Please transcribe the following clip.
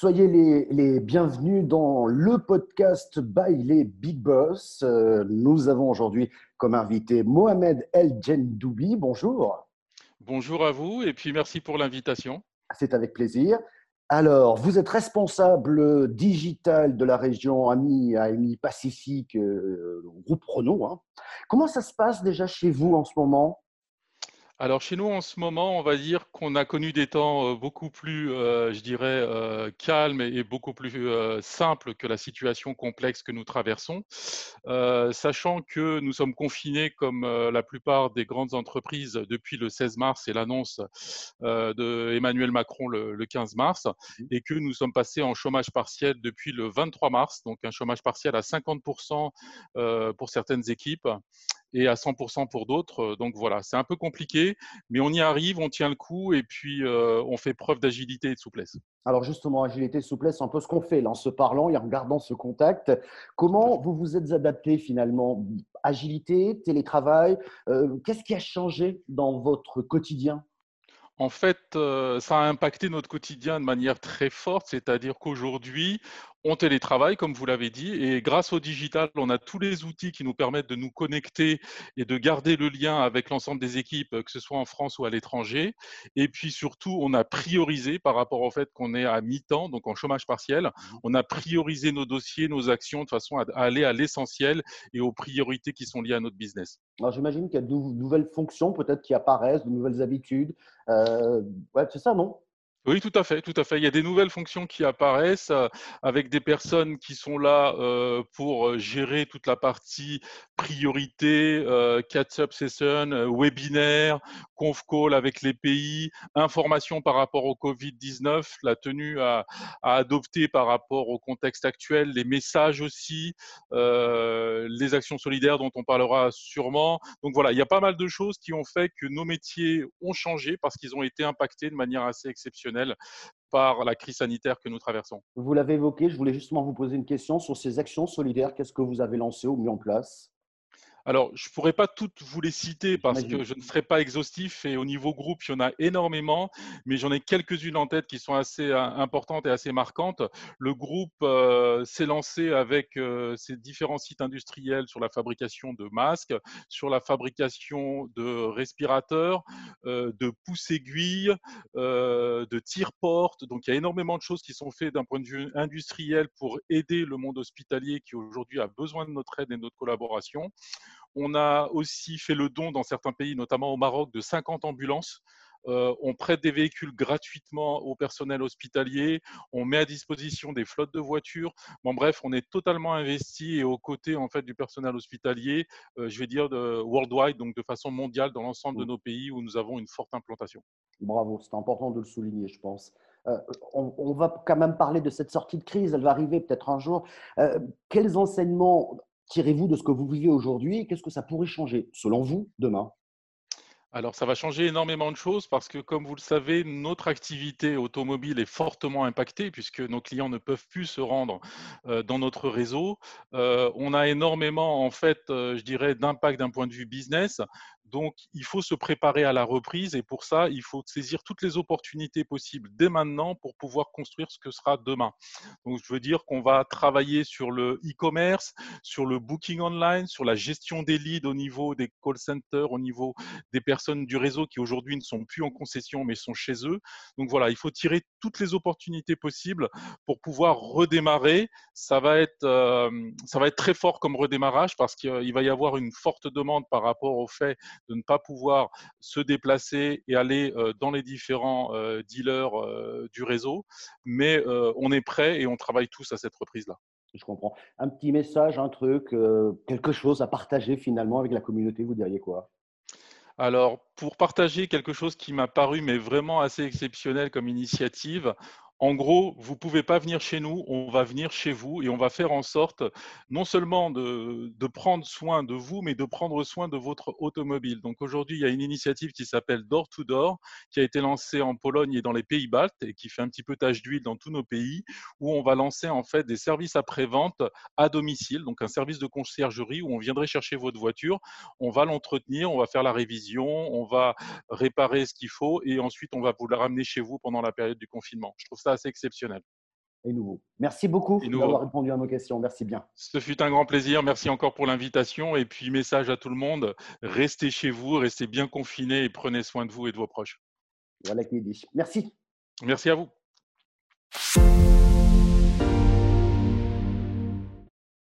Soyez les, bienvenus dans le podcast by les Big Boss. Euh, nous avons aujourd'hui comme invité Mohamed El Jendoubi. Bonjour. Bonjour à vous et puis merci pour l'invitation. C'est avec plaisir. Alors, vous êtes responsable digital de la région AMI, AMI Pacifique, euh, groupe Renault. Hein. Comment ça se passe déjà chez vous en ce moment? Alors chez nous en ce moment, on va dire qu'on a connu des temps euh, beaucoup plus, euh, je dirais, euh, calmes et beaucoup plus simples que la situation complexe que nous traversons, sachant que nous sommes confinés comme la plupart des grandes entreprises depuis le 16 mars et l'annonce de Emmanuel Macron le, le, 15 mars, mmh. et que nous sommes passés en chômage partiel depuis le 23 mars, donc un chômage partiel à 50% pour certaines équipes et à 100% pour d'autres. Donc voilà, c'est un peu compliqué, mais on y arrive, on tient le coup et puis euh, on fait preuve d'agilité et de souplesse. Alors justement, agilité, et souplesse, c'est un peu ce qu'on fait là, en se parlant et en regardant ce contact. Comment vous vous êtes adapté finalement? Agilité, télétravail, euh, qu'est-ce qui a changé dans votre quotidien? En fait, euh, ça a impacté notre quotidien de manière très forte, c'est-à-dire qu'aujourd'hui, on télétravaille, comme vous l'avez dit, et grâce au digital, on a tous les outils qui nous permettent de nous connecter et de garder le lien avec l'ensemble des équipes, que ce soit en France ou à l'étranger. Et puis surtout, on a priorisé par rapport au fait qu'on est à mi-temps, donc en chômage partiel, mmh on a priorisé nos dossiers, nos actions de façon à aller à l'essentiel et aux priorités qui sont liées à notre business. Alors j'imagine qu'il y a de nouvelles fonctions peut-être qui apparaissent, de nouvelles habitudes. Euh, ouais, c'est ça, non? Oui, tout à fait, tout à fait. Il y a des nouvelles fonctions qui apparaissent euh, avec des personnes qui sont là euh, pour euh, gérer toute la partie priorité, catch-up session, webinaire, conf call avec les pays, information par rapport au Covid-19, la tenue à, adopter par rapport au contexte actuel, les messages aussi, les actions solidaires dont on parlera sûrement. Donc voilà, il y a pas mal de choses qui ont fait que nos métiers ont changé parce qu'ils ont été impactés de manière assez exceptionnelle par la crise sanitaire que nous traversons. Vous l'avez évoqué, je voulais justement vous poser une question sur ces actions solidaires. Qu'est-ce que vous avez lancé ou mis en place? Alors, je ne pourrais pas toutes vous les citer parce que je ne serai pas exhaustif et au niveau groupe, il y en a énormément, mais j'en ai quelques-unes en tête qui sont assez euh, importantes et assez marquantes. Le groupe euh, s'est lancé avec euh, ses différents sites industriels sur la fabrication de masques, sur la fabrication de respirateurs, de pouces-aiguilles, de tire-portes. Donc, il y a énormément de choses qui sont faites d'un point de vue industriel pour aider le monde hospitalier qui aujourd'hui a besoin de notre aide et de notre collaboration. On a aussi fait le don dans certains pays, notamment au Maroc, de 50 ambulances. Euh, on prête des véhicules gratuitement au personnel hospitalier, on met à disposition des flottes de voitures. Bon, bref, on est totalement investi et aux côtés en fait du personnel hospitalier, euh, je vais dire de worldwide, donc de façon mondiale dans l'ensemble de nos pays où nous avons une forte implantation. Bravo, c'est important de le souligner, je pense. Euh, on, on, va quand même parler de cette sortie de crise, elle va arriver peut-être un jour. quels enseignements tirez-vous de ce que vous vivez aujourd'hui Qu'est-ce que ça pourrait changer, selon vous, demain? Alors, ça va changer énormément de choses parce que, comme vous le savez, notre activité automobile est fortement impactée puisque nos clients ne peuvent plus se rendre euh, dans notre réseau. Euh, on a énormément, en fait, euh, je dirais, d'impact d'un point de vue business. Donc, il faut se préparer à la reprise et pour ça, il faut saisir toutes les opportunités possibles dès maintenant pour pouvoir construire ce que sera demain. Donc, je veux dire qu'on va travailler sur le e-commerce, sur le booking online, sur la gestion des leads au niveau des call centers, au niveau des personnes du réseau qui aujourd'hui ne sont plus en concession mais sont chez eux. Donc voilà, il faut tirer toutes les opportunités possibles pour pouvoir redémarrer. Ça va être, euh, ça va être très fort comme redémarrage parce qu'il va y avoir une forte demande par rapport au fait de ne pas pouvoir se déplacer et aller euh, dans les différents euh, dealers euh, du réseau. Mais on est prêt et on travaille tous à cette reprise-là. Je comprends. Un petit message, un truc, quelque chose à partager finalement avec la communauté, vous diriez quoi? Alors, pour partager quelque chose qui m'a paru mais vraiment assez exceptionnel comme initiative, en gros, vous ne pouvez pas venir chez nous, on va venir chez vous et on va faire en sorte non seulement de, prendre soin de vous, mais de prendre soin de votre automobile. Donc aujourd'hui, il y a une initiative qui s'appelle Door to Door, qui a été lancée en Pologne et dans les pays baltes et qui fait un petit peu tache d'huile dans tous nos pays, où on va lancer en fait des services après-vente à domicile, donc un service de conciergerie où on viendrait chercher votre voiture, on va l'entretenir, on va faire la révision, on va réparer ce qu'il faut et ensuite on va vous la ramener chez vous pendant la période du confinement. Je trouve ça assez exceptionnel. et nouveau. Merci beaucoup d'avoir répondu à nos questions. Merci bien. Ce fut un grand plaisir. Merci encore pour l'invitation. Et puis, message à tout le monde, restez chez vous, restez bien confinés et prenez soin de vous et de vos proches. Voilà qui est dit. Merci. Merci à vous.